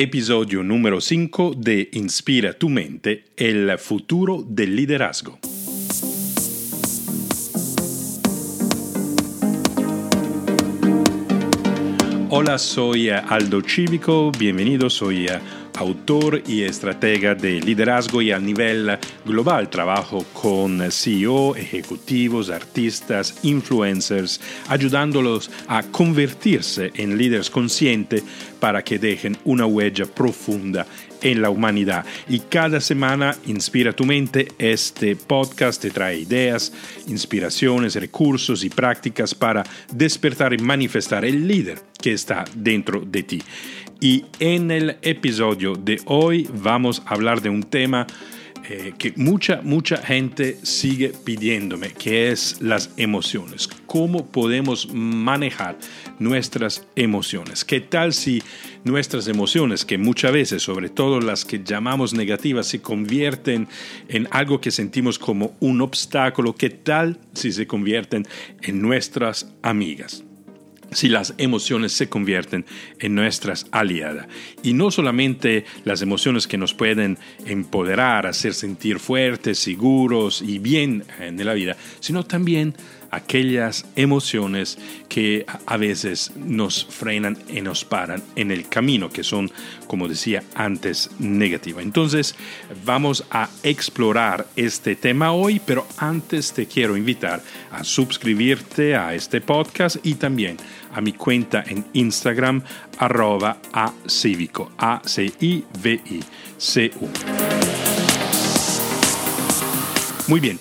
episodio número 5 de Inspira tu mente, el futuro del liderazgo. Hola, soy Aldo Cívico, bienvenido, soy autor y estratega de liderazgo y a nivel global. Trabajo con CEO, ejecutivos, artistas, influencers, ayudándolos a convertirse en líderes conscientes para que dejen una huella profunda en la humanidad. Y cada semana Inspira tu mente, este podcast te trae ideas, inspiraciones, recursos y prácticas para despertar y manifestar el líder que está dentro de ti. Y en el episodio de hoy vamos a hablar de un tema eh, que mucha, mucha gente sigue pidiéndome, que es las emociones. ¿Cómo podemos manejar nuestras emociones? ¿Qué tal si nuestras emociones, que muchas veces, sobre todo las que llamamos negativas, se convierten en algo que sentimos como un obstáculo? ¿Qué tal si se convierten en nuestras amigas? Si las emociones se convierten en nuestras aliadas. Y no solamente las emociones que nos pueden empoderar, hacer sentir fuertes, seguros y bien en la vida, sino también aquellas emociones que a veces nos frenan y nos paran en el camino, que son, como decía antes, negativas. Entonces, vamos a explorar este tema hoy, pero antes te quiero invitar a suscribirte a este podcast y también a mi cuenta en Instagram, arroba a cívico, A-C-I-V-I-C-U. Muy bien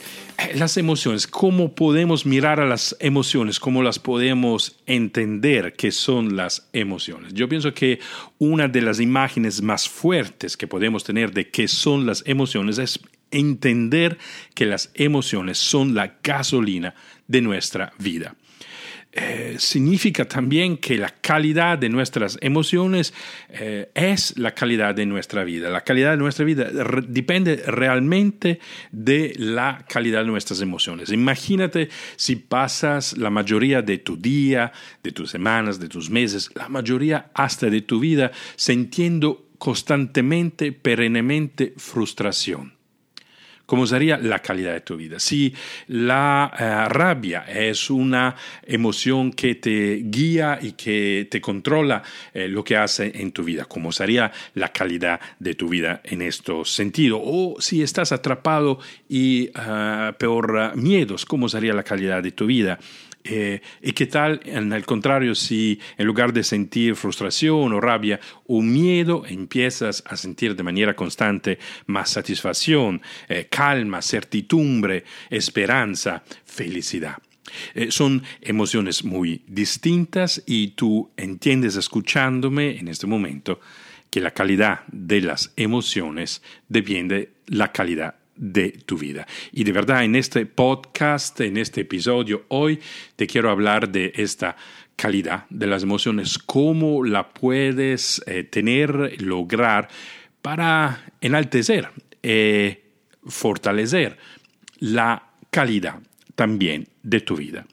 las emociones, cómo podemos mirar a las emociones, cómo las podemos entender que son las emociones. Yo pienso que una de las imágenes más fuertes que podemos tener de qué son las emociones es entender que las emociones son la gasolina de nuestra vida. Eh, significa también que la calidad de nuestras emociones eh, es la calidad de nuestra vida. La calidad de nuestra vida depende realmente de la calidad de nuestras emociones. Imagínate si pasas la mayoría de tu día, de tus semanas, de tus meses, la mayoría hasta de tu vida sintiendo constantemente, perennemente frustración ¿Cómo sería la calidad de tu vida? Si la eh, rabia es una emoción que te guía y que te controla eh, lo que hace en tu vida, ¿cómo sería la calidad de tu vida en este sentido? O si estás atrapado y uh, por miedos, ¿cómo sería la calidad de tu vida? Eh, ¿Y qué tal, en el contrario, si en lugar de sentir frustración o rabia o miedo, empiezas a sentir de manera constante más satisfacción, eh, calma, certidumbre, esperanza, felicidad? Eh, son emociones muy distintas y tú entiendes escuchándome en este momento que la calidad de las emociones depende de la calidad de tu vida. Y de verdad, en este podcast, en este episodio, hoy te quiero hablar de esta calidad de las emociones, cómo la puedes eh, tener, lograr para enaltecer, eh, fortalecer la calidad también de tu vida.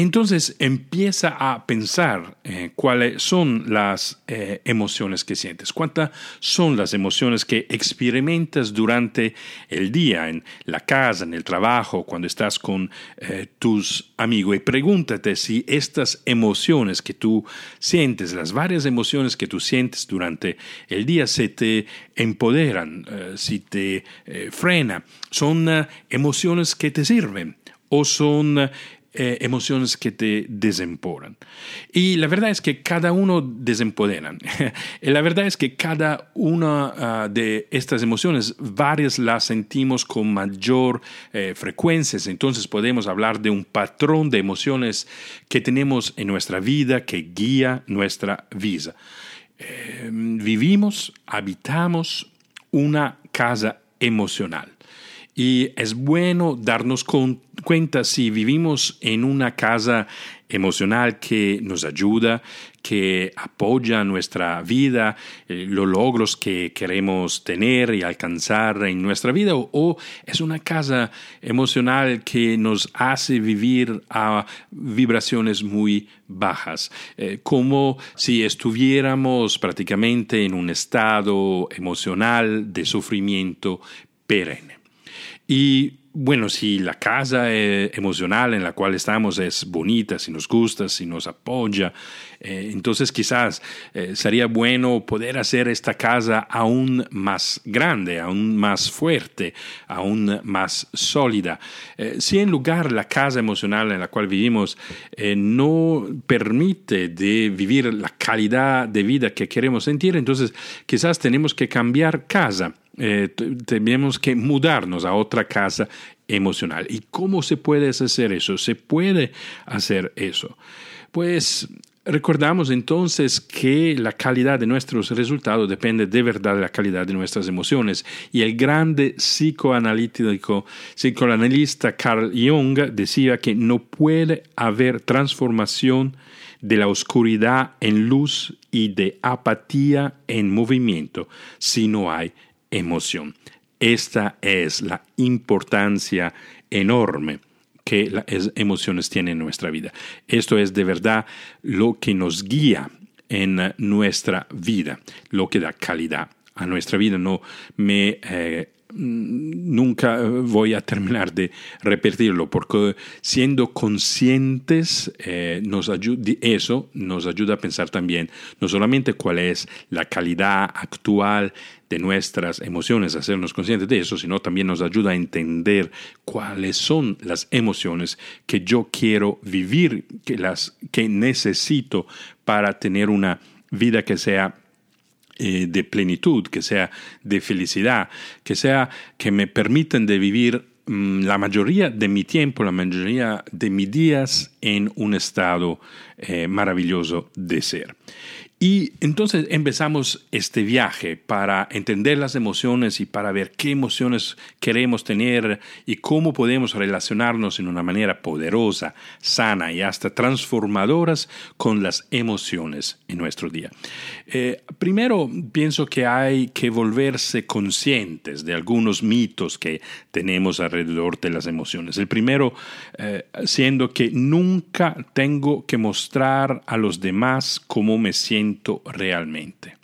Entonces empieza a pensar eh, cuáles son las eh, emociones que sientes, cuántas son las emociones que experimentas durante el día, en la casa, en el trabajo, cuando estás con eh, tus amigos. Y pregúntate si estas emociones que tú sientes, las varias emociones que tú sientes durante el día, se te empoderan, si te frena, son emociones que te sirven o son eh, emociones que te desempoderan. Y la verdad es que cada uno desempoderan. la verdad es que cada una ah, de estas emociones, varias las sentimos con mayor eh, frecuencia. Entonces podemos hablar de un patrón de emociones que tenemos en nuestra vida que guía nuestra vida. Eh, vivimos, habitamos una casa emocional. Y es bueno darnos cuenta si vivimos en una casa emocional que nos ayuda, que apoya nuestra vida, eh, los logros que queremos tener y alcanzar en nuestra vida, o, es una casa emocional que nos hace vivir a vibraciones muy bajas, eh, como si estuviéramos prácticamente en un estado emocional de sufrimiento perenne. Y bueno, si la casa eh, emocional en la cual estamos es bonita, si nos gusta, si nos apoya, eh, entonces quizás eh, sería bueno poder hacer esta casa aún más grande, aún más fuerte, aún más sólida. si en lugar la casa emocional en la cual vivimos no permite de vivir la calidad de vida que queremos sentir, entonces quizás tenemos que cambiar casa eh, tenemos que mudarnos a otra casa emocional. ¿Y cómo se puede hacer eso? Se puede hacer eso. Pues recordamos entonces que la calidad de nuestros resultados depende de verdad de la calidad de nuestras emociones. Y el grande psicoanalítico, psicoanalista Carl Jung decía que no puede haber transformación de la oscuridad en luz y de apatía en movimiento si no hay emoción. Esta es la importancia enorme que las emociones tienen en nuestra vida. Esto es de verdad lo que nos guía en nuestra vida, lo que da calidad a nuestra vida. No me eh, nunca voy a terminar de repetirlo, porque siendo conscientes, eh, nos eso nos ayuda a pensar también no solamente cuál es la calidad actual de nuestras emociones, hacernos conscientes de eso, sino también nos ayuda a entender cuáles son las emociones que yo quiero vivir, que las que necesito para tener una vida que sea eh, de plenitud, que sea de felicidad, que sea que me permitan de vivir mm, la mayoría de mi tiempo, la mayoría de mis días en un estado eh, maravilloso de ser. Y entonces empezamos este viaje para entender las emociones y para ver qué emociones queremos tener y cómo podemos relacionarnos en una manera poderosa, sana y hasta transformadoras con las emociones en nuestro día. Eh, primero, pienso que hay que volverse conscientes de algunos mitos que tenemos alrededor de las emociones. El primero, eh, siendo que nunca tengo que mostrar a los demás cómo me siento realmente.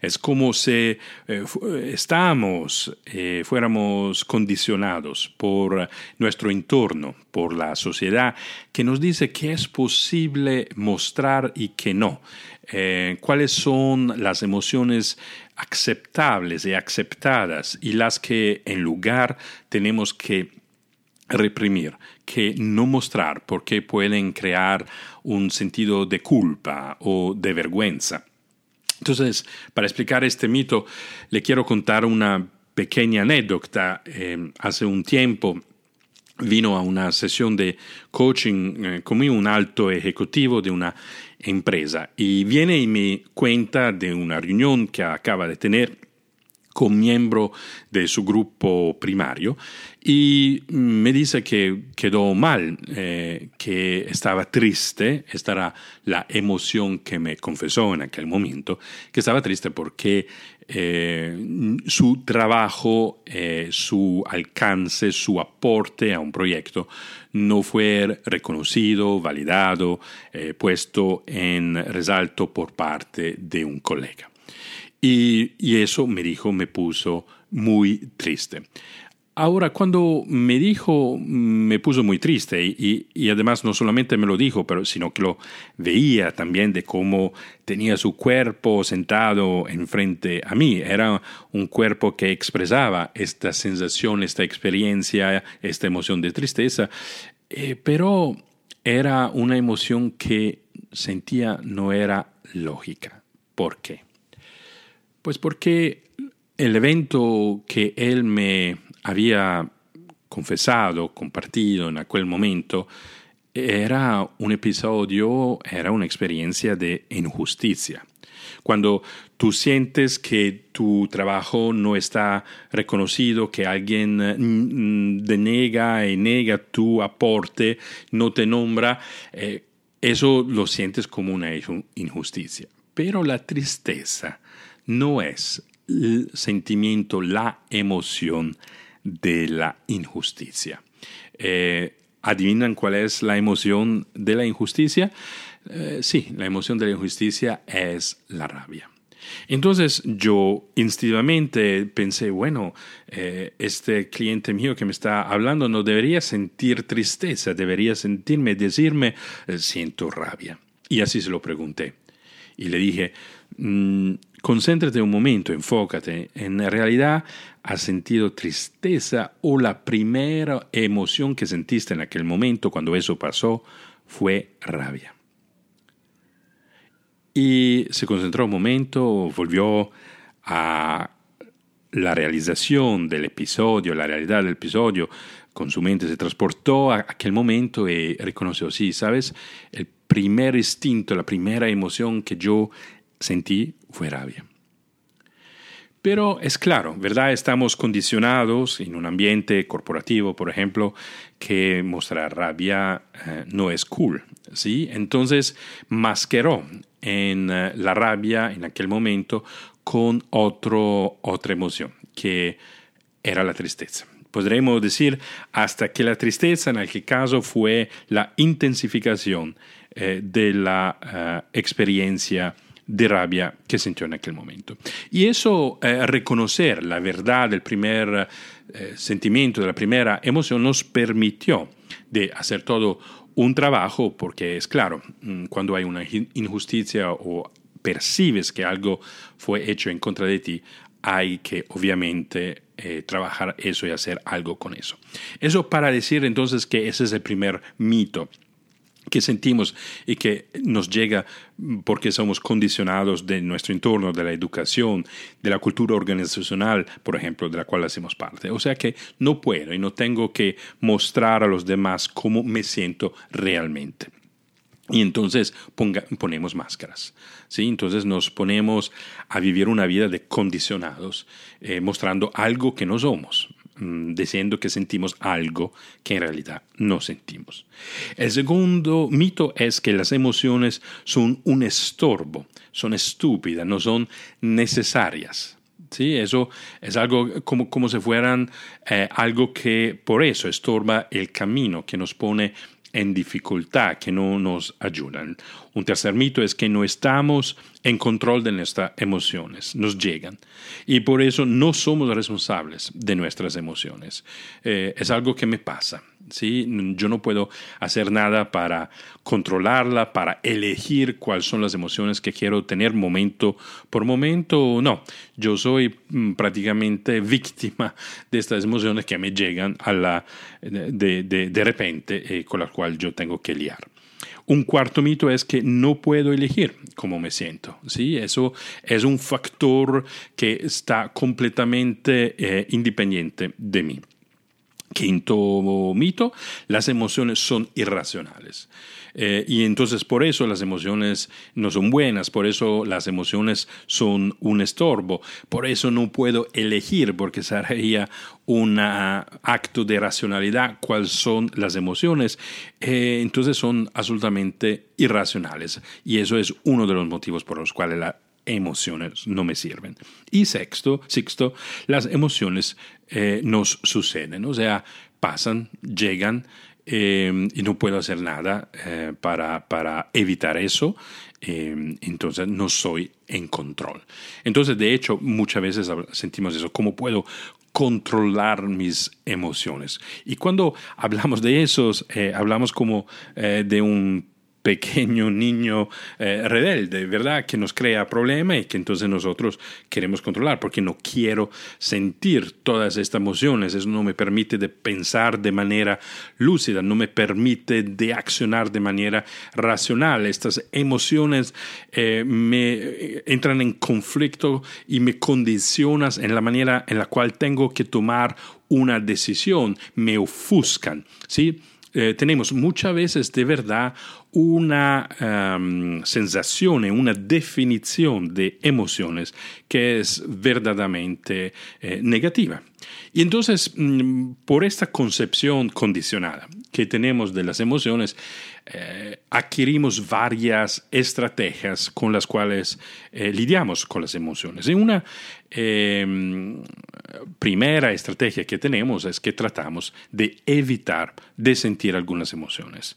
Es como si eh, estamos, fuéramos condicionados por nuestro entorno, por la sociedad, que nos dice que es posible mostrar y que no. Eh, cuáles son las emociones aceptables y aceptadas y las que en lugar tenemos que reprimir, que no mostrar porque pueden crear un sentido de culpa o de vergüenza. Entonces, para explicar este mito, le quiero contar una pequeña anécdota. Eh, hace un tiempo vino a una sesión de coaching eh, conmigo un alto ejecutivo de una empresa. Y viene y me cuenta de una reunión que acaba de tener con miembro de su grupo primario y me dice que quedó mal, eh, que estaba triste, esta era la emoción que me confesó en aquel momento, que estaba triste porque eh, su trabajo, eh, su alcance, su aporte a un proyecto no fue reconocido, validado, puesto en resalto por parte de un colega. Y, eso me dijo, me puso muy triste. Ahora, cuando me dijo, me puso muy triste y, además no solamente me lo dijo, pero sino que lo veía también de cómo tenía su cuerpo sentado enfrente a mí. Era un cuerpo que expresaba esta sensación, esta experiencia, esta emoción de tristeza, eh, pero era una emoción que sentía no era lógica. ¿Por qué? Pues porque el evento que él me había confesado, compartido en aquel momento, era un episodio, era una experiencia de injusticia. Cuando tú sientes que tu trabajo no está reconocido, que alguien mm, denega y nega tu aporte, no te nombra, eh, eso lo sientes como una injusticia. Pero la tristeza no es el sentimiento, la emoción de la injusticia. Eh, ¿Adivinan cuál es la emoción de la injusticia? Eh, sí, la emoción de la injusticia es la rabia. Entonces yo instintivamente pensé, bueno, eh, este cliente mío que me está hablando no debería sentir tristeza, debería sentirme, decirme, siento rabia. Y así se lo pregunté. Y le dije, mm, concéntrate un momento, enfócate. En realidad, ¿has sentido tristeza o la primera emoción que sentiste en aquel momento cuando eso pasó fue rabia? Y se concentró un momento, volvió a la realización del episodio, la realidad del episodio, con su mente se transportó a aquel momento y reconoció, sí, sabes, el primer instinto, la primera emoción que yo sentí fue rabia. Pero es claro, ¿verdad? Estamos condicionados en un ambiente corporativo, por ejemplo, que mostrar rabia eh, no es cool, ¿sí? Entonces masqueró en eh, la rabia en aquel momento con otro, otra emoción, que era la tristeza. Podremos decir hasta que la tristeza en aquel caso fue la intensificación eh, de la experiencia de rabia que sintió en aquel momento. Y eso, eh, reconocer la verdad del primer eh, sentimiento, de la primera emoción, nos permitió de hacer todo un trabajo, porque es claro, mm, cuando hay una injusticia o percibes que algo fue hecho en contra de ti, hay que obviamente eh, trabajar eso y hacer algo con eso. Eso para decir entonces que ese es el primer mito que sentimos y que nos llega porque somos condicionados de nuestro entorno, de la educación, de la cultura organizacional, por ejemplo, de la cual hacemos parte. O sea que no puedo y no tengo que mostrar a los demás cómo me siento realmente. Y entonces ponemos máscaras. ¿sí? Entonces nos ponemos a vivir una vida de condicionados, eh, mostrando algo que no somos. Mm, diciendo que sentimos algo que en realidad no sentimos. El segundo mito es que las emociones son un estorbo, son estúpidas, no son necesarias. Sí, eso es algo como, como si fueran eh, algo que por eso estorba el camino, que nos pone en dificultad, que no nos ayudan. Un tercer mito es que no estamos en control de nuestras emociones, nos llegan. Y por eso no somos responsables de nuestras emociones. Eh, es algo que me pasa. ¿Sí? Yo no puedo hacer nada para controlarla, para elegir cuáles son las emociones que quiero tener momento por momento. No, yo soy mm, prácticamente víctima de estas emociones que me llegan a la, de, de, de repente eh, con las cuales yo tengo que liar. Un cuarto mito es que no puedo elegir cómo me siento. ¿sí? Eso es un factor que está completamente eh, independiente de mí. Quinto mito, las emociones son irracionales. Eh, y entonces por eso las emociones no son buenas, por eso las emociones son un estorbo, por eso no puedo elegir, porque sería un acto de racionalidad cuáles son las emociones. Eh, entonces son absolutamente irracionales. Y eso es uno de los motivos por los cuales las emociones no me sirven. Y sexto, sexto las emociones eh, nos suceden, o sea, pasan, llegan eh, y no puedo hacer nada eh, para, para, evitar eso. entonces no soy en control. Entonces, de hecho, muchas veces sentimos eso. ¿Cómo puedo controlar mis emociones? Y cuando hablamos de eso, hablamos como de un pequeño niño eh, rebelde, ¿verdad? Que nos crea problemas y que entonces nosotros queremos controlar porque no quiero sentir todas estas emociones, eso no me permite de pensar de manera lúcida, no me permite de accionar de manera racional. Estas emociones eh, me eh, entran en conflicto y me condicionan en la manera en la cual tengo que tomar una decisión, me ofuscan, ¿sí? eh, tenemos muchas veces de verdad una um, sensación, una definición de emociones que es verdaderamente eh, negativa. Y entonces, mm, por esta concepción condicionada que tenemos de las emociones, eh, adquirimos varias estrategias con las cuales eh, lidiamos con las emociones. Y una em, primera estrategia que tenemos es que tratamos de evitar de sentir algunas emociones.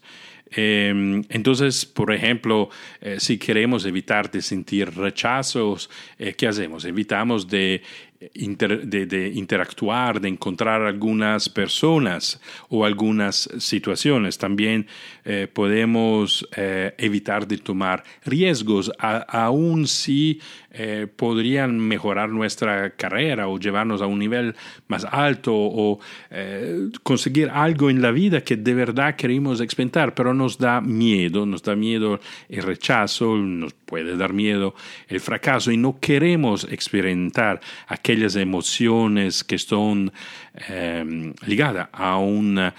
Em, entonces, por ejemplo, eh, si queremos evitar de sentir rechazos, ¿qué hacemos? Evitamos de de, interactuar, de encontrar algunas personas o algunas situaciones. También eh, podemos eh, evitar de tomar riesgos, aun si eh, podrían mejorar nuestra carrera o llevarnos a un nivel más alto o conseguir algo en la vida que de verdad queremos experimentar, pero nos da miedo, nos da miedo el rechazo, nos puede dar miedo el fracaso y no queremos experimentar aquellas emociones que son eh, ligadas a una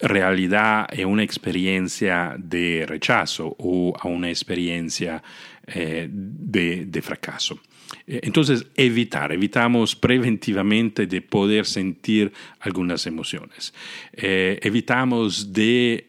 realidad y una experiencia de rechazo o a una experiencia eh, de, fracaso. Eh, entonces, evitar, evitamos preventivamente de poder sentir algunas emociones. evitamos de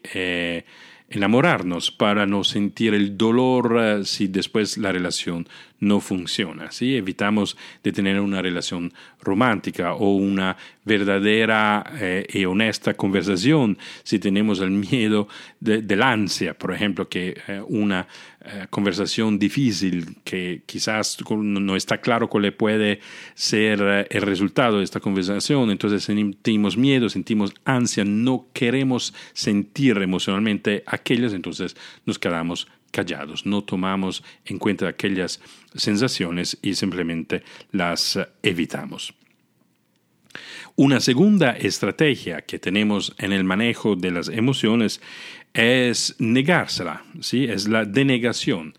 enamorarnos para no sentir el dolor eh, si después la relación no funciona. ¿sí? Evitamos de tener una relación romántica o una verdadera eh, y honesta conversación si tenemos el miedo de, del ansia, por ejemplo, que eh, una eh, conversación difícil que quizás no está claro cuál puede ser el resultado de esta conversación, entonces sentimos miedo, sentimos ansia, no queremos sentir emocionalmente aquellas, entonces nos quedamos callados, no tomamos en cuenta aquellas sensaciones y simplemente las evitamos. Una segunda estrategia que tenemos en el manejo de las emociones es negársela, ¿sí? es la denegación,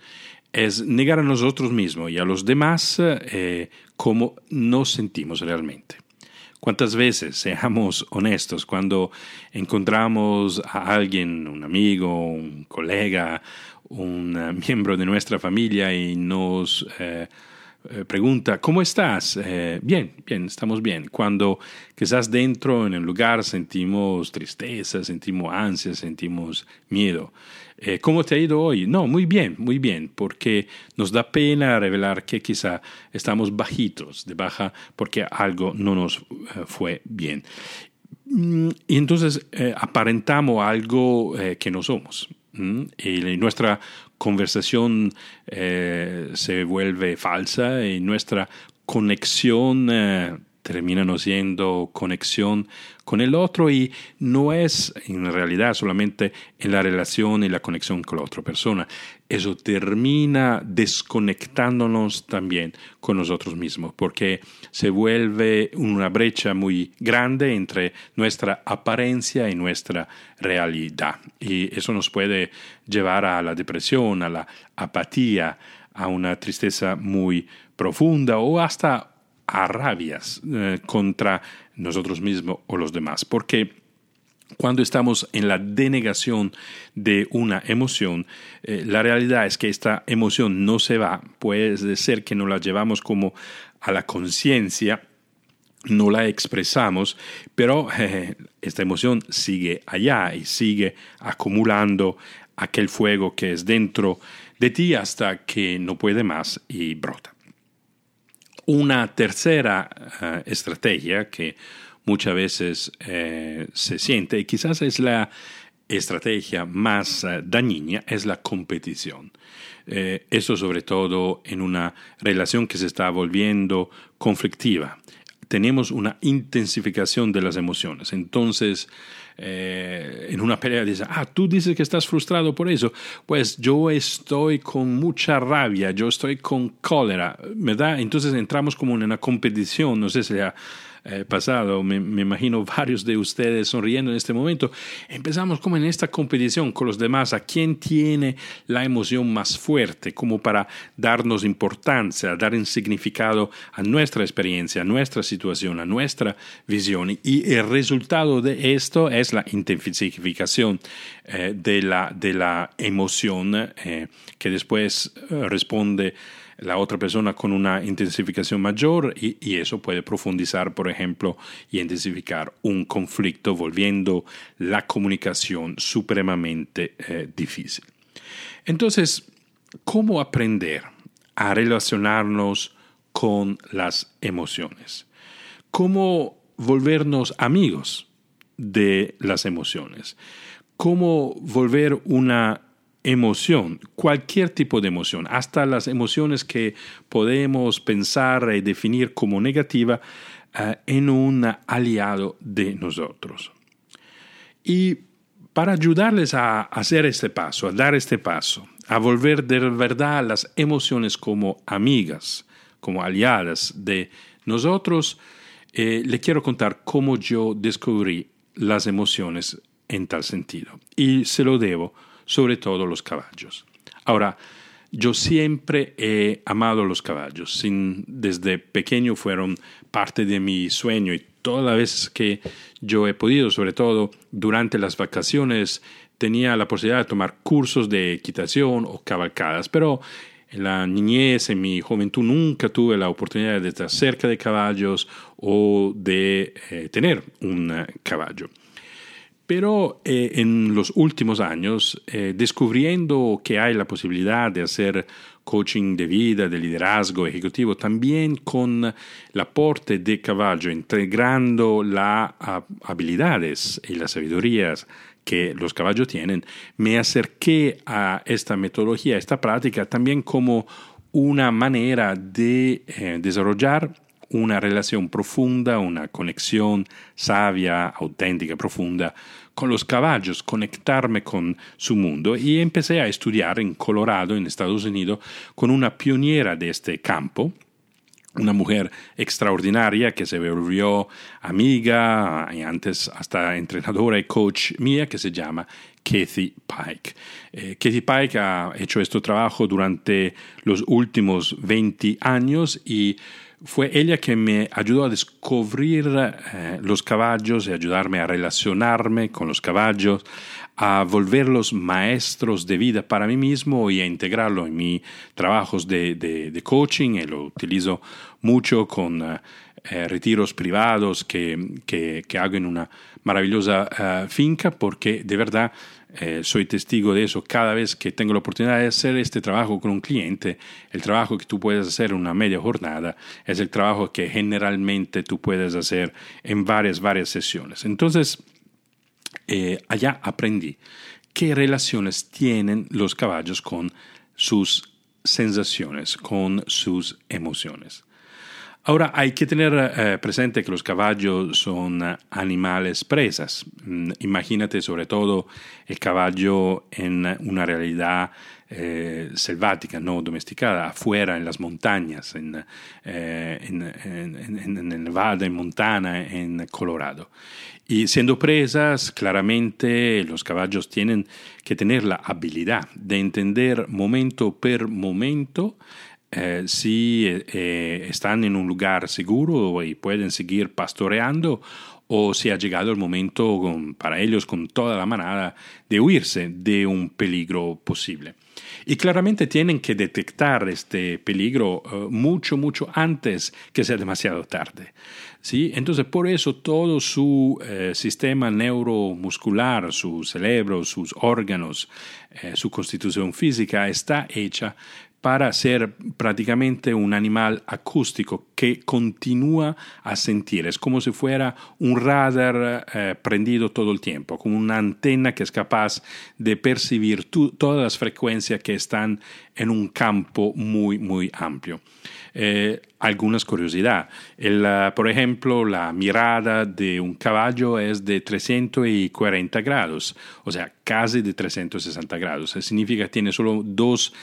es negar a nosotros mismos y a los demás eh, cómo nos sentimos realmente. ¿Cuántas veces, seamos honestos, cuando encontramos a alguien, un amigo, un colega, un eh, miembro de nuestra familia y nos eh, eh, pregunta, ¿cómo estás? bien, bien, estamos bien. Cuando quizás dentro en el lugar sentimos tristeza, sentimos ansia, sentimos miedo. ¿Cómo te ha ido hoy? No, muy bien, muy bien, porque nos da pena revelar que quizá estamos bajitos, de baja, porque algo no nos fue bien. Mm, y entonces aparentamos algo que no somos. Y nuestra conversación eh, se vuelve falsa y nuestra conexión eh, termina siendo conexión con el otro y no es en realidad solamente en la relación y la conexión con la otra persona. Eso termina desconectándonos también con nosotros mismos porque se vuelve una brecha muy grande entre nuestra apariencia y nuestra realidad. Y eso nos puede llevar a la depresión, a la apatía, a una tristeza muy profunda o hasta a rabias eh, contra nosotros mismos o los demás. Porque cuando estamos en la denegación de una emoción, eh, la realidad es que esta emoción no se va, puede ser que no la llevamos como a la conciencia, no la expresamos, pero esta emoción sigue allá y sigue acumulando aquel fuego que es dentro de ti hasta que no puede más y brota. Una tercera eh, estrategia que muchas veces eh, se siente y quizás es la estrategia más eh, dañina es la competición. eso sobre todo en una relación que se está volviendo conflictiva. Tenemos una intensificación de las emociones. Entonces, eh, en una pelea dice, ah, tú dices que estás frustrado por eso, pues yo estoy con mucha rabia, yo estoy con cólera, ¿verdad? Entonces entramos como en una competición, no sé si ha eh, pasado, me, imagino varios de ustedes sonriendo en este momento, empezamos como en esta competición con los demás, a quién tiene la emoción más fuerte, como para darnos importancia, dar un significado a nuestra experiencia, a nuestra situación, a nuestra visión. Y el resultado de esto es la intensificación eh, de, la, de la emoción que después responde la otra persona con una intensificación mayor y, eso puede profundizar, por ejemplo, y intensificar un conflicto, volviendo la comunicación supremamente difícil. Entonces, ¿cómo aprender a relacionarnos con las emociones? ¿Cómo volvernos amigos de las emociones? ¿Cómo volver una emoción, cualquier tipo de emoción, hasta las emociones que podemos pensar y definir como negativa, eh, en un aliado de nosotros? Y para ayudarles a hacer este paso, a dar este paso, a volver de verdad las emociones como amigas, como aliadas de nosotros, eh, le quiero contar cómo yo descubrí las emociones en tal sentido. Y se lo debo sobre todo los caballos. Ahora, yo siempre he amado los caballos. Desde pequeño fueron parte de mi sueño y todas las veces que yo he podido, sobre todo durante las vacaciones, tenía la posibilidad de tomar cursos de equitación o cabalcadas, pero en la niñez, en mi juventud, nunca tuve la oportunidad de estar cerca de caballos o de eh, tener un eh, caballo. Pero eh, en los últimos años, eh, descubriendo que hay la posibilidad de hacer coaching de vida, de liderazgo ejecutivo, también con el aporte de caballo, integrando las habilidades y las sabidurías que los caballos tienen, me acerqué a esta metodología, a esta práctica, también como una manera de eh, desarrollar una relación profunda, una conexión sabia, auténtica, profunda con los caballos, conectarme con su mundo y empecé a estudiar en Colorado, en Estados Unidos, con una pionera de este campo, una mujer extraordinaria que se volvió amiga y antes hasta entrenadora y coach mía que se llama Kathy Pike. Eh, Kathy Pike ha hecho este trabajo durante los últimos 20 años y fue ella que me ayudó a descubrir eh, los caballos y ayudarme a relacionarme con los caballos, a volverlos maestros de vida para mí mismo y a integrarlo en mis trabajos de, coaching. Y lo utilizo mucho con eh, eh, retiros privados que, que, hago en una maravillosa finca porque de verdad eh, soy testigo de eso cada vez que tengo la oportunidad de hacer este trabajo con un cliente. El trabajo que tú puedes hacer en una media jornada es el trabajo que generalmente tú puedes hacer en varias, varias sesiones. Entonces, eh, allá aprendí qué relaciones tienen los caballos con sus sensaciones, con sus emociones. Ahora hay que tener eh, presente que los caballos son animales presas. Mm, imagínate sobre todo el caballo en una realidad eh, selvática, no domesticada, afuera en las montañas, en, eh, en, Nevada, en Montana, en Colorado. Y siendo presas, claramente los caballos tienen que tener la habilidad de entender momento per momento eh, si eh, están en un lugar seguro y pueden seguir pastoreando o si ha llegado el momento para ellos con toda la manada de huirse de un peligro posible. Y claramente tienen que detectar este peligro eh, mucho, mucho antes que sea demasiado tarde. ¿sí? Entonces, por eso todo su sistema neuromuscular, su cerebro, sus órganos, su constitución física está hecha para ser prácticamente un animal acústico que continúa a sentir. Es como si fuera un radar eh, prendido todo el tiempo, como una antena que es capaz de percibir todas las frecuencias que están en un campo muy, muy amplio. Eh, algunas curiosidades. por ejemplo, la mirada de un caballo es de 340 grados, o sea, casi de 360 grados. Eso significa que tiene solo dos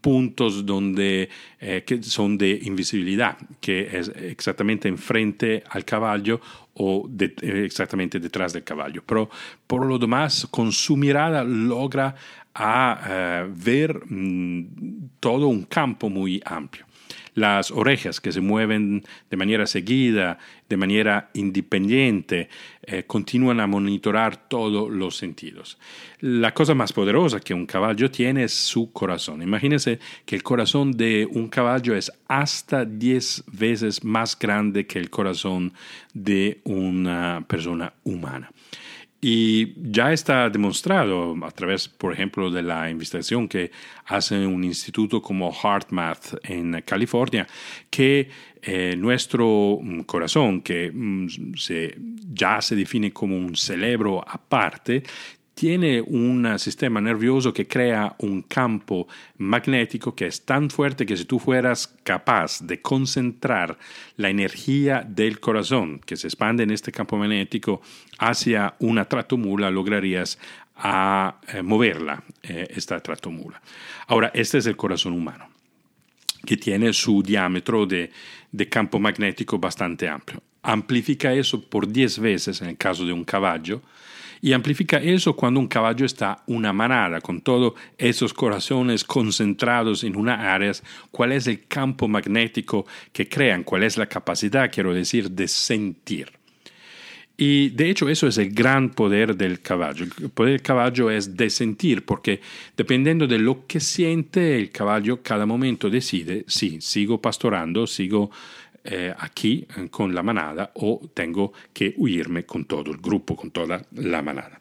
puntos donde, eh, que son de invisibilidad, que es exactamente enfrente al caballo o eh, exactamente detrás del caballo. Pero por lo demás, con su mirada logra a, ver mm, todo un campo muy amplio. Las orejas que se mueven de manera seguida, de manera independiente, eh, continúan a monitorar todos los sentidos. La cosa más poderosa que un caballo tiene es su corazón. Imagínense que el corazón de un caballo es hasta 10 veces más grande que el corazón de una persona humana. Y ya está demostrado a través, por ejemplo, de la investigación que hace un instituto como HeartMath en California, que eh, nuestro mm, corazón, que mm, ya se define como un cerebro aparte, tiene un sistema nervioso que crea un campo magnético que es tan fuerte que si tú fueras capaz de concentrar la energía del corazón que se expande en este campo magnético hacia una tratomula, lograrías a eh, moverla, eh, esta tratomula. Ahora, este es el corazón humano, que tiene su diámetro de, de campo magnético bastante amplio. Amplifica eso por 10 veces en el caso de un caballo, y amplifica eso cuando un caballo está una manada, con todos esos corazones concentrados en una área, cuál es el campo magnético que crean, cuál es la capacidad, quiero decir, de sentir. Y de hecho eso es el gran poder del caballo. El poder del caballo es de sentir, porque dependiendo de lo que siente el caballo, cada momento decide, sí, sigo pastorando, sigo eh, aquí eh, con la manada o tengo que huirme con todo el grupo, con toda la manada.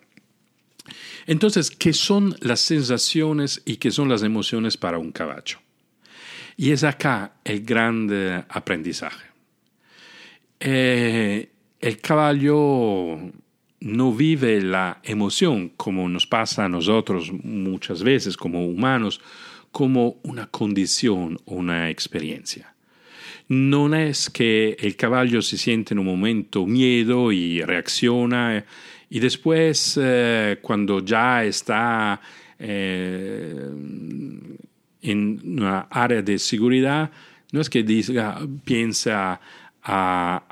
Entonces, ¿qué son las sensaciones y qué son las emociones para un caballo? Y es acá el gran aprendizaje. Eh, el caballo no vive la emoción como nos pasa a nosotros muchas veces como humanos, como una condición o una experiencia no es que el caballo se siente en un momento miedo y reacciona y después eh, cuando ya está eh, en una área de seguridad, no es que piensa a,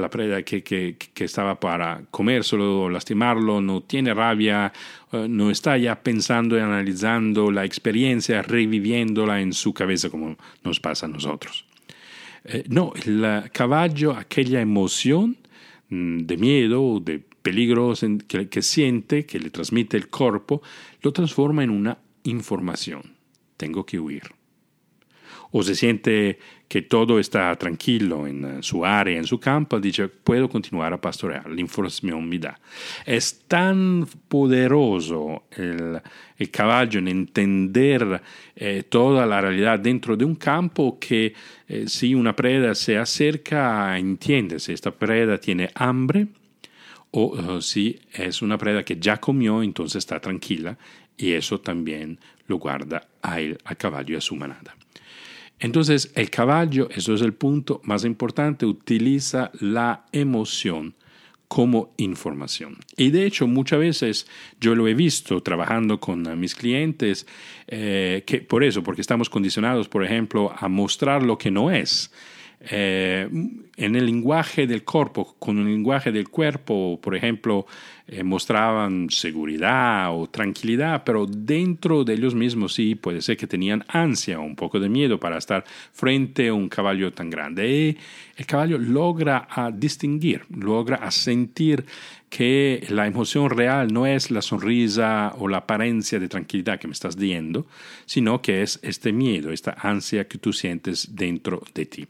la, preda que, estaba para comérselo o lastimarlo, no tiene rabia, eh, no está ya pensando y analizando la experiencia, reviviéndola en su cabeza como nos pasa a nosotros. Eh, no, el caballo, aquella emoción mm, de miedo, de peligro que, que siente, que le transmite el cuerpo, lo transforma en una información. Tengo que huir o se siente que todo está tranquilo en eh, su área, en su campo, dice, puedo continuar a pastorear, la información me da. Es tan poderoso el, caballo en entender eh, toda la realidad dentro de un campo que eh, si una preda se acerca, entiende si esta preda tiene hambre o si es una preda que ya comió, entonces está tranquila y eso también lo guarda al caballo y a su manada. Entonces, el caballo, eso es el punto más importante, utiliza la emoción como información. Y de hecho, muchas veces yo lo he visto trabajando con mis clientes, eh, que por eso, porque estamos condicionados, por ejemplo, a mostrar lo que no es. Eh, en el lenguaje del cuerpo, con el lenguaje del cuerpo, por ejemplo, eh, mostraban seguridad o tranquilidad, pero dentro de ellos mismos sí puede ser que tenían ansia o un poco de miedo para estar frente a un caballo tan grande. Y el caballo logra a distinguir, logra a sentir que la emoción real no es la sonrisa o la apariencia de tranquilidad que me estás diciendo, sino que es este miedo, esta ansia que tú sientes dentro de ti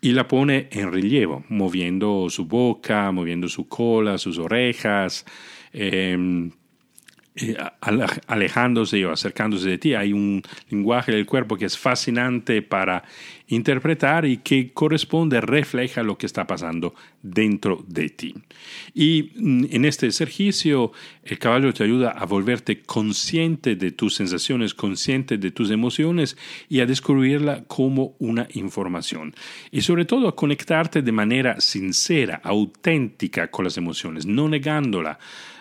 y la pone en relievo, moviendo su boca, moviendo su cola, sus orejas, em, alejándose o acercándose de ti. Hay un lenguaje del cuerpo que es fascinante para interpretar y que corresponde, refleja lo que está pasando dentro de ti. Y mm, en este ejercicio, el caballo te ayuda a volverte consciente de tus sensaciones, consciente de tus emociones y a descubrirla como una información. Y sobre todo a conectarte de manera sincera, auténtica con las emociones, no negándola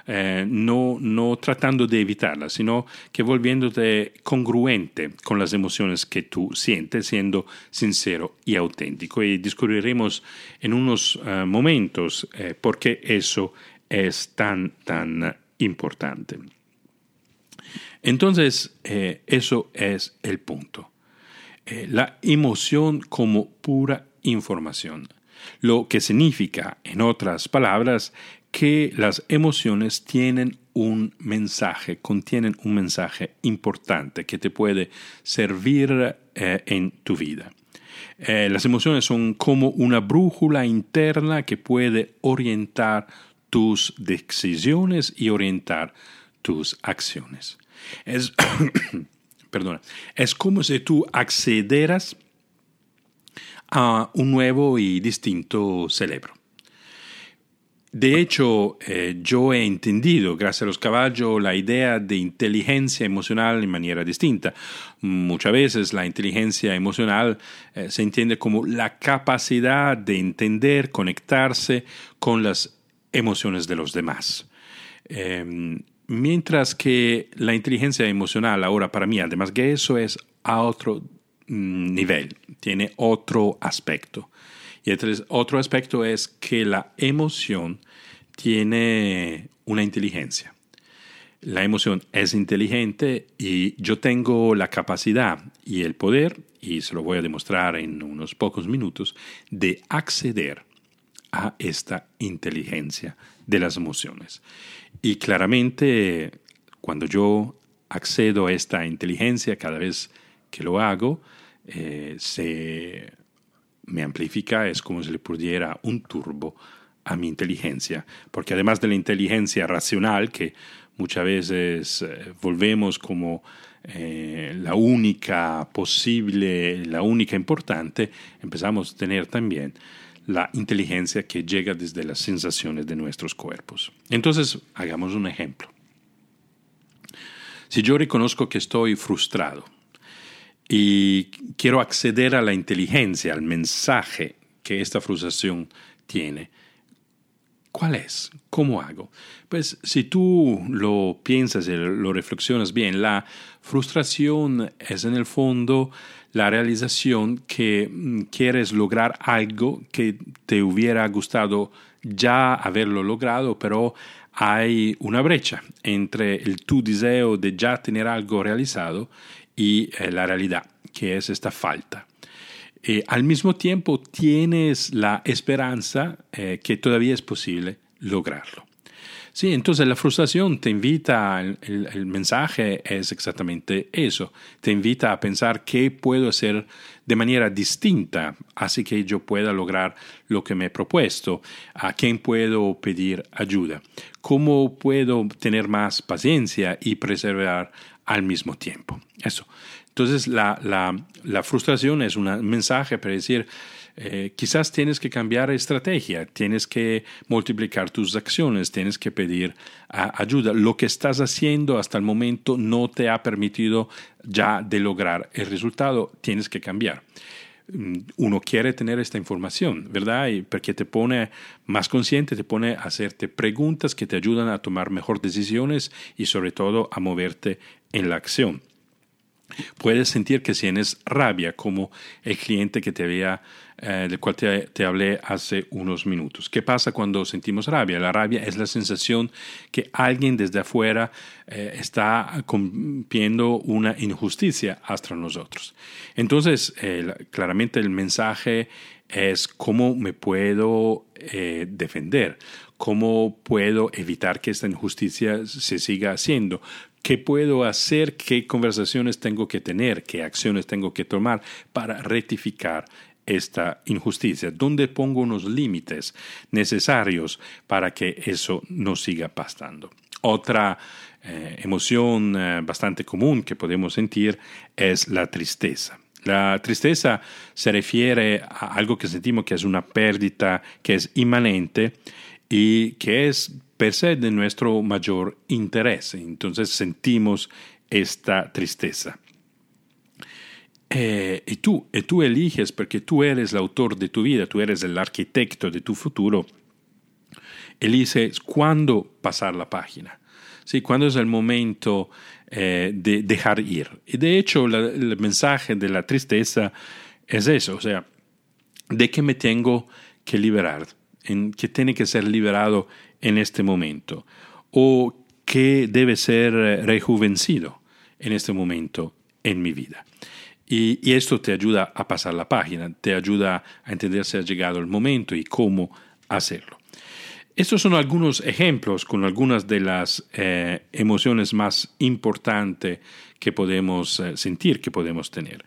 eh, no, no tratando de evitarla, sino que volviéndote congruente con las emociones que tú sientes, siendo sincero y auténtico. Y descubriremos en unos eh, momentos eh, por qué eso es tan, tan importante. Entonces, eso es el punto. eh, la emoción como pura información, lo que significa, en otras palabras, que las emociones tienen un mensaje, contienen un mensaje importante que te puede servir eh, en tu vida. Eh, las emociones son como una brújula interna que puede orientar tus decisiones y orientar tus acciones. Es, perdona, es como si tú accederas a un nuevo y distinto cerebro. De hecho, eh, yo he entendido, gracias a los caballos, la idea de inteligencia emocional de manera distinta. Muchas veces la inteligencia emocional eh, se entiende como la capacidad de entender, conectarse con las emociones de los demás. Em, mientras que la inteligencia emocional ahora para mí, además que eso, es a otro mm, nivel, tiene otro aspecto. Y otro aspecto es que la emoción tiene una inteligencia. La emoción es inteligente y yo tengo la capacidad y el poder, y se lo voy a demostrar en unos pocos minutos, de acceder a esta inteligencia de las emociones. Y claramente, cuando yo accedo a esta inteligencia, cada vez que lo hago, eh, se me amplifica, es como si le pudiera un turbo a mi inteligencia, porque además de la inteligencia racional, que muchas veces eh, volvemos como eh, la única posible, la única importante, empezamos a tener también la inteligencia que llega desde las sensaciones de nuestros cuerpos. Entonces, hagamos un ejemplo. Si yo reconozco que estoy frustrado, y quiero acceder a la inteligencia, al mensaje que esta frustración tiene. ¿Cuál es? ¿Cómo hago? Pues si tú lo piensas y lo reflexionas bien, la frustración es en el fondo la realización que mm, quieres lograr algo que te hubiera gustado ya haberlo logrado, pero hay una brecha entre el tu deseo de ya tener algo realizado y eh, la realidad, que es esta falta. Eh, al mismo tiempo tienes la esperanza eh, que todavía es posible lograrlo. Sí, entonces la frustración te invita, el, el, mensaje es exactamente eso, te invita a pensar qué puedo hacer de manera distinta, así que yo pueda lograr lo que me he propuesto, a quién puedo pedir ayuda, cómo puedo tener más paciencia y preservar al mismo tiempo. Eso. Entonces, la, la, frustración es un mensaje para decir, eh, quizás tienes que cambiar estrategia, tienes que multiplicar tus acciones, tienes que pedir ayuda. Lo que estás haciendo hasta el momento no te ha permitido ya de lograr el resultado, tienes que cambiar mm, uno quiere tener esta información, ¿verdad? Y porque te pone más consciente, te pone a hacerte preguntas que te ayudan a tomar mejor decisiones y sobre todo a moverte en la acción. Puedes sentir que tienes rabia, como el cliente que te había, eh, del cual te, hablé hace unos minutos. ¿Qué pasa cuando sentimos rabia? La rabia es la sensación que alguien desde afuera eh, está cumpliendo una injusticia hasta nosotros. Entonces, claramente el mensaje es cómo me puedo eh, defender, cómo puedo evitar que esta injusticia se siga haciendo, ¿Qué puedo hacer? ¿Qué conversaciones tengo que tener? ¿Qué acciones tengo que tomar para rectificar esta injusticia? ¿Dónde pongo unos límites necesarios para que eso no siga pasando? Otra eh, emoción eh, bastante común que podemos sentir es la tristeza. La tristeza se refiere a algo que sentimos que es una pérdida que es inmanente y que es per se de nuestro mayor interés. Entonces sentimos esta tristeza. Eh, y tú, y tú eliges porque tú eres el autor de tu vida, tú eres el arquitecto de tu futuro. Eliges cuándo pasar la página, ¿sí? cuándo es el momento eh, de dejar ir. Y de hecho, el mensaje de la tristeza es eso, o sea, de que me tengo que liberar, en, que tiene que ser liberado en este momento o que debe ser rejuvencido en este momento en mi vida. Y, esto te ayuda a pasar la página, te ayuda a entender si ha llegado el momento y cómo hacerlo. Estos son algunos ejemplos con algunas de las eh, emociones más importantes que podemos eh, sentir, que podemos tener.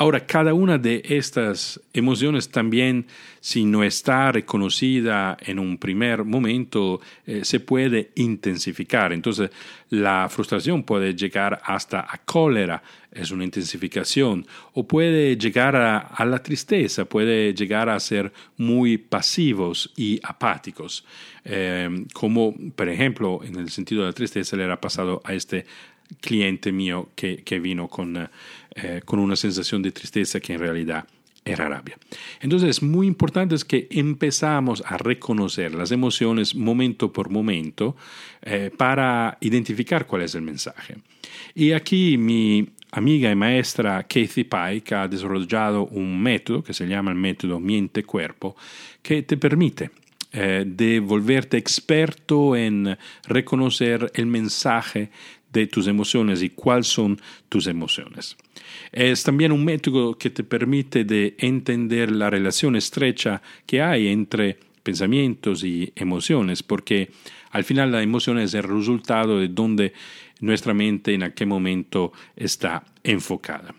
Ahora, cada una de estas emociones también, si no está reconocida en un primer momento, eh, se puede intensificar. Entonces, la frustración puede llegar hasta a cólera, es una intensificación, o puede llegar a, la tristeza, puede llegar a ser muy pasivos y apáticos, eh, como por ejemplo en el sentido de la tristeza le ha pasado a este cliente mío que, que vino con, eh, con una sensación de tristeza que en realidad era rabia. Entonces es muy importante es que empezamos a reconocer las emociones momento por momento eh, para identificar cuál es el mensaje. Y aquí mi amiga y maestra Kathy Pike ha desarrollado un método que se llama el método miente-cuerpo que te permite eh, de volverte experto en reconocer el mensaje de tus emociones y cuáles son tus emociones. Es también un método que te permite de entender la relación estrecha que hay entre pensamientos y emociones, porque al final la emoción es el resultado de donde nuestra mente en aquel momento está enfocada.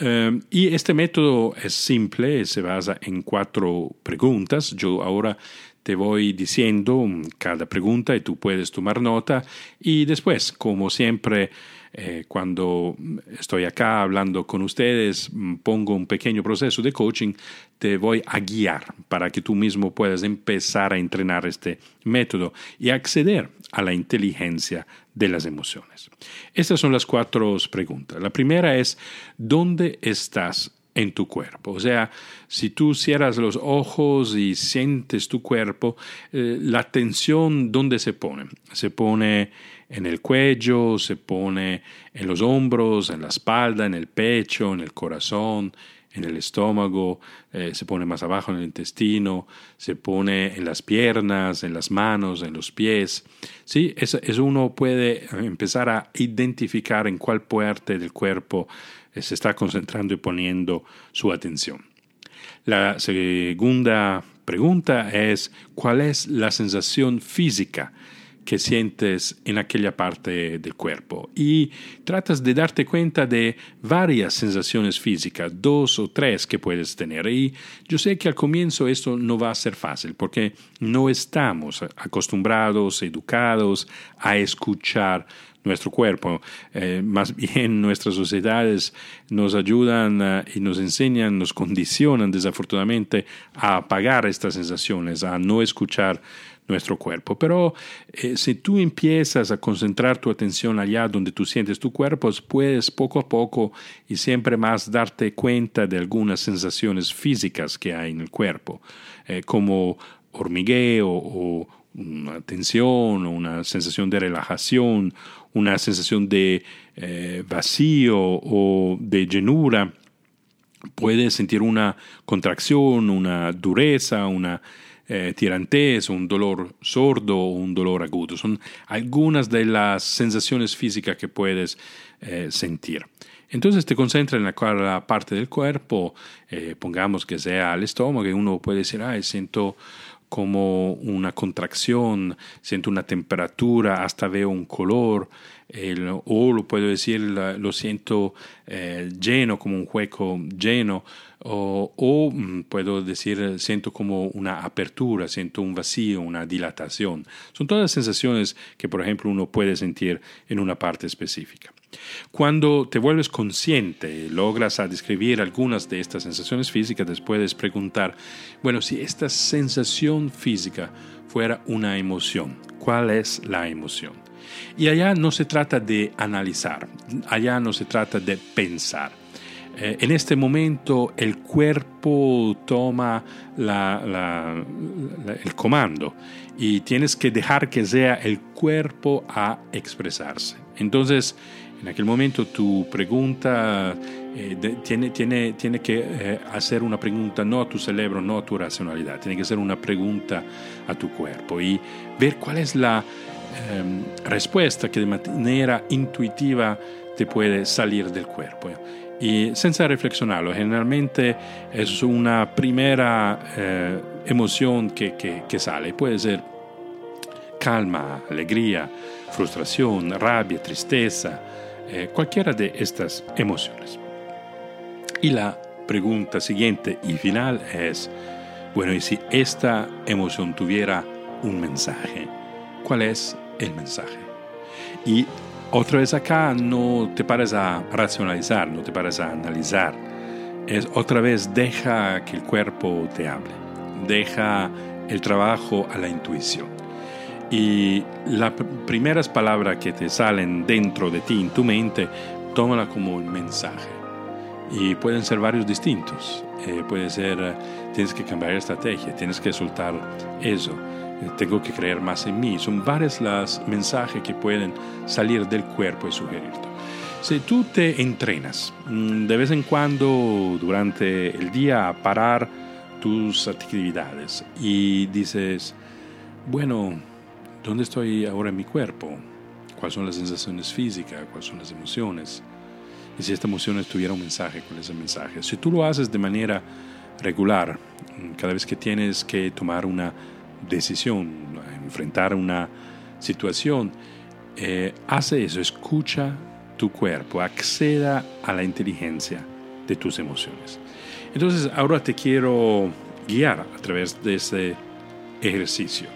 Eh, y este método es simple, se basa en cuatro preguntas. Yo ahora te voy diciendo cada pregunta y tú puedes tomar nota y después, como siempre, eh, cuando estoy acá hablando con ustedes, pongo un pequeño proceso de coaching, te voy a guiar para que tú mismo puedas empezar a entrenar este método y acceder a la inteligencia de las emociones. Estas son las cuatro preguntas. La primera es, ¿dónde estás en tu cuerpo. O sea, si tú cierras los ojos y sientes tu cuerpo, eh, la tensión, ¿dónde se pone? Se pone en el cuello, se pone en los hombros, en la espalda, en el pecho, en el corazón, en el estómago, eh, se pone más abajo en el intestino, se pone en las piernas, en las manos, en los pies. Sí, eso, eso uno puede empezar a identificar en cuál parte del cuerpo se está concentrando y poniendo su atención. La segunda pregunta es, ¿cuál es la sensación física que sientes en aquella parte del cuerpo? Y tratas de darte cuenta de varias sensaciones físicas, dos o tres que puedes tener. Y yo sé que al comienzo esto no va a ser fácil porque no estamos acostumbrados, educados a escuchar nuestro cuerpo. Eh, más bien nuestras sociedades nos ayudan eh, y nos enseñan, nos condicionan desafortunadamente a apagar estas sensaciones, a no escuchar nuestro cuerpo. Pero eh, si tú empiezas a concentrar tu atención allá donde tú sientes tu cuerpo, puedes poco a poco y siempre más darte cuenta de algunas sensaciones físicas que hay en el cuerpo, como hormigueo o una tensión o una sensación de relajación una sensación de eh, vacío o de llenura, puedes sentir una contracción, una dureza, una eh, tirantez, un dolor sordo o un dolor agudo. Son algunas de las sensaciones físicas que puedes eh, sentir. Entonces te concentras en la, parte del cuerpo, pongamos que sea el estómago, y uno puede decir, ay, siento como una contracción, siento una temperatura, hasta veo un color, o lo puedo decir, lo siento eh, lleno, como un hueco lleno, o, mm, puedo decir, siento como una apertura, siento un vacío, una dilatación. Son todas sensaciones que, por ejemplo, uno puede sentir en una parte específica. Cuando te vuelves consciente, logras a describir algunas de estas sensaciones físicas, después puedes preguntar, bueno, si esta sensación física fuera una emoción, ¿cuál es la emoción? Y allá no se trata de analizar, allá no se trata de pensar. Eh, en este momento el cuerpo toma el comando y tienes que dejar que sea el cuerpo a expresarse. Entonces, en aquel momento tu pregunta eh, tiene, tiene, tiene que eh, hacer una pregunta no a tu cerebro, no a tu racionalidad, tiene que ser una pregunta a tu cuerpo y ver cuál es la em, respuesta que de manera intuitiva te puede salir del cuerpo. Y senza reflexionarlo. Generalmente es una primera eh, emoción que, que, que, sale. Puede ser calma, alegría, frustración, rabia, tristeza, eh, cualquiera de estas emociones. Y la pregunta siguiente y final es, bueno, ¿y si esta emoción tuviera un mensaje? ¿Cuál es el mensaje? Y otra vez acá no te pares a racionalizar, no te pares a analizar. Es otra vez deja que el cuerpo te hable. Deja el trabajo a la intuición. Y las primeras palabras que te salen dentro de ti, en tu mente, tómala como un mensaje. Y pueden ser varios distintos. Eh, puede ser, eh, tienes que cambiar estrategia, tienes que soltar eso tengo que creer más en mí. Son varios los mensajes que pueden salir del cuerpo y sugerirte. Si tú te entrenas mm, de vez en cuando durante el día a parar tus actividades y dices, bueno, ¿dónde estoy ahora en mi cuerpo? ¿Cuáles son las sensaciones físicas? ¿Cuáles son las emociones? Y si esta emoción tuviera un mensaje, ¿cuál es el mensaje? Si tú lo haces de manera regular, mm, cada vez que tienes que tomar una decisión, enfrentar una situación, eh, hace eso, escucha tu cuerpo, acceda a la inteligencia de tus emociones. Entonces, ahora te quiero guiar a través de este ejercicio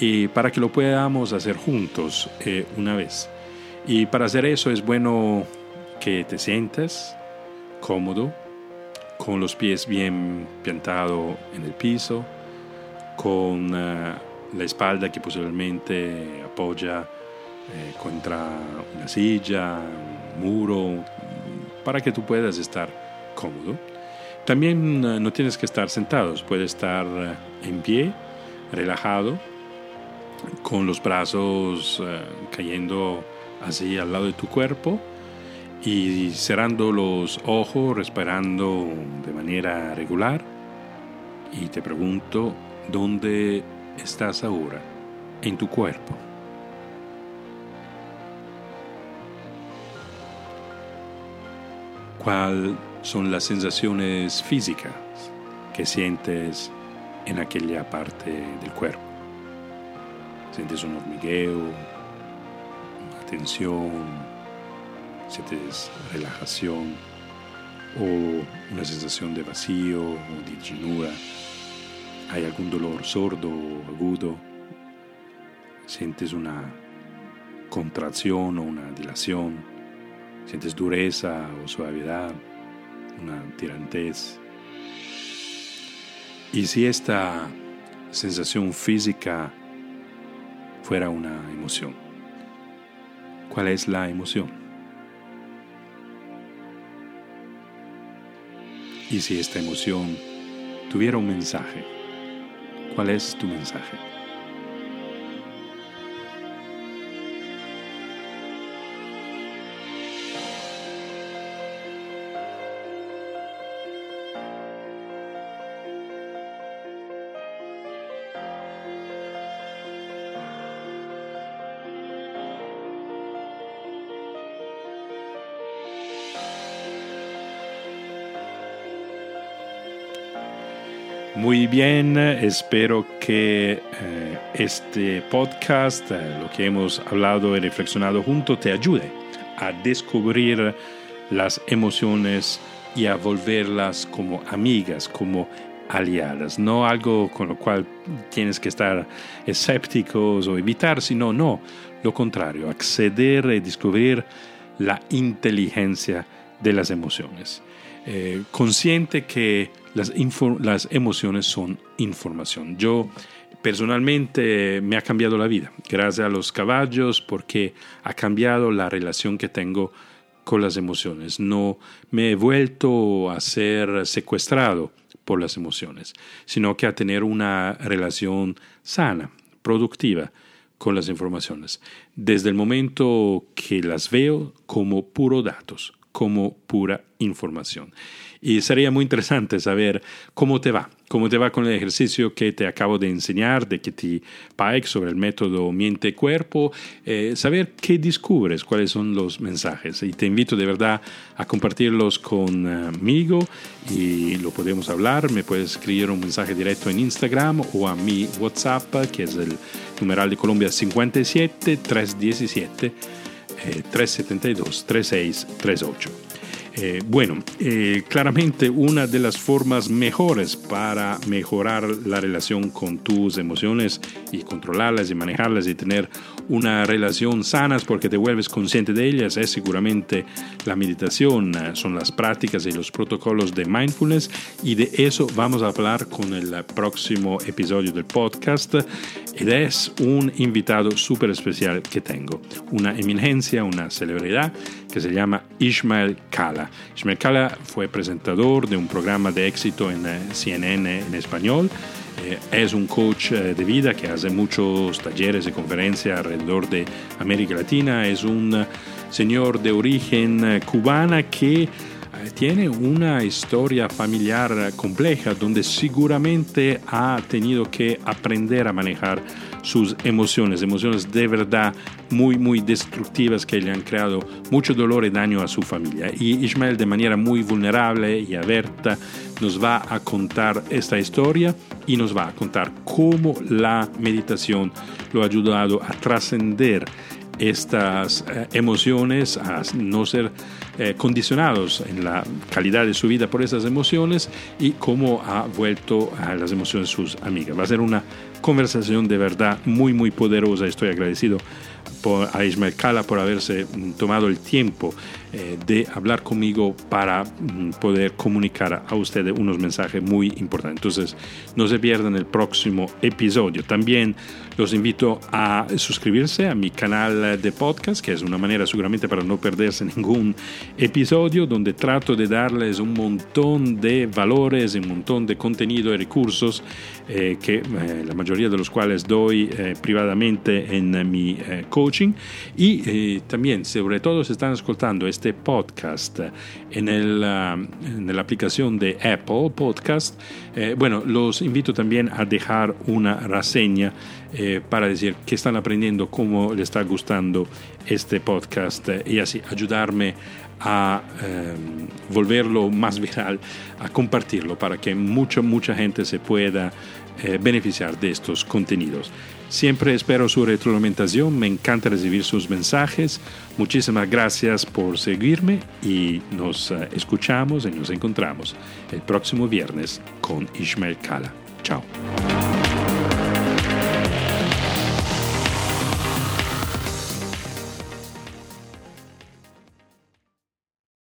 y para que lo podamos hacer juntos eh, una vez. Y para hacer eso es bueno que te sientes cómodo, con los pies bien plantados en el piso, con eh, la espalda que posiblemente apoya eh, contra una silla, un muro, para que tú puedas estar cómodo. También eh, no tienes que estar sentado, puedes estar en pie, relajado, con los brazos cayendo así al lado de tu cuerpo y cerrando los ojos, respirando de manera regular. Y te pregunto, ¿Dónde estás ahora? En tu cuerpo. ¿Cuáles son las sensaciones físicas que sientes en aquella parte del cuerpo? ¿Sientes un hormigueo, una tensión? ¿Sientes relajación o una sensación de vacío o de llenura? ¿Hay algún dolor sordo o agudo? ¿Sientes una contracción o una dilación? ¿Sientes dureza o suavidad? ¿Una tirantez? ¿Y si esta sensación física fuera una emoción? ¿Cuál es la emoción? ¿Y si esta emoción tuviera un mensaje? ¿Cuál es tu mensaje? Muy bien, espero que eh, este podcast, eh, lo que hemos hablado y reflexionado juntos, te ayude a descubrir las emociones y a volverlas como amigas, como aliadas, no algo con lo cual tienes que estar escépticos o evitar, sino no, lo contrario, acceder y descubrir la inteligencia de las emociones. Eh, consciente que las, emociones son información. Yo personalmente me ha cambiado la vida, gracias a los caballos, porque ha cambiado la relación que tengo con las emociones. No me he vuelto a ser secuestrado por las emociones, sino que a tener una relación sana, productiva con las informaciones, desde el momento que las veo como puro datos, como pura información. Y sería muy interesante saber cómo te va, cómo te va con el ejercicio que te acabo de enseñar de Kitty Pike sobre el método mente-cuerpo, eh, saber qué descubres, cuáles son los mensajes. Y te invito de verdad a compartirlos conmigo y lo podemos hablar. Me puedes escribir un mensaje directo en Instagram o a mi WhatsApp, que es el numeral de Colombia 57 317 372 3638. Eh, bueno, eh, claramente una de las formas mejores para mejorar la relación con tus emociones y controlarlas y manejarlas y tener una relación sana porque te vuelves consciente de ellas es seguramente la meditación, eh, son las prácticas y los protocolos de mindfulness y de eso vamos a hablar con el próximo episodio del podcast. Y es un invitado súper especial que tengo, una eminencia, una celebridad que se llama Ishmael Kala. Ishmael Kala fue presentador de un programa de éxito en eh, CNN en español. Eh, es un coach eh, de vida que hace muchos talleres y conferencias alrededor de América Latina. Es un señor de origen cubana que tiene una historia familiar compleja donde seguramente ha tenido que aprender a manejar sus emociones, emociones de verdad muy, muy destructivas que le han creado mucho dolor y daño a su familia. Y Ismael de manera muy vulnerable y abierta nos va a contar esta historia y nos va a contar cómo la meditación lo ha ayudado a trascender estas eh, emociones, a no ser eh, condicionados en la calidad de su vida por esas emociones y cómo ha vuelto a las emociones sus amigas. Va a ser una conversación de verdad muy, muy poderosa. Estoy agradecido por, a Ismael Cala por haberse mm, tomado el tiempo eh, de hablar conmigo para mm, poder comunicar a ustedes unos mensajes muy importantes. Entonces, no se pierdan el próximo episodio. También los invito a suscribirse a mi canal de podcast, que es una manera seguramente para no perderse ningún episodio, donde trato de darles un montón de valores, un montón de contenido y recursos, eh, eh, la mayoría de los cuales doy privadamente en mi coaching. Y también, sobre todo, se están escuchando este podcast en, el, um, en la aplicación de Apple Podcast, eh, bueno, los invito también a dejar una reseña eh, para decir que están aprendiendo, cómo les está gustando este podcast eh, y así ayudarme a volverlo más viral, a compartirlo para que mucha, mucha gente se pueda beneficiar de estos contenidos. Siempre espero su retroalimentación, me encanta recibir sus mensajes. Muchísimas gracias por seguirme y nos eh, escuchamos y nos encontramos el próximo viernes con Ishmael Kala. Chao.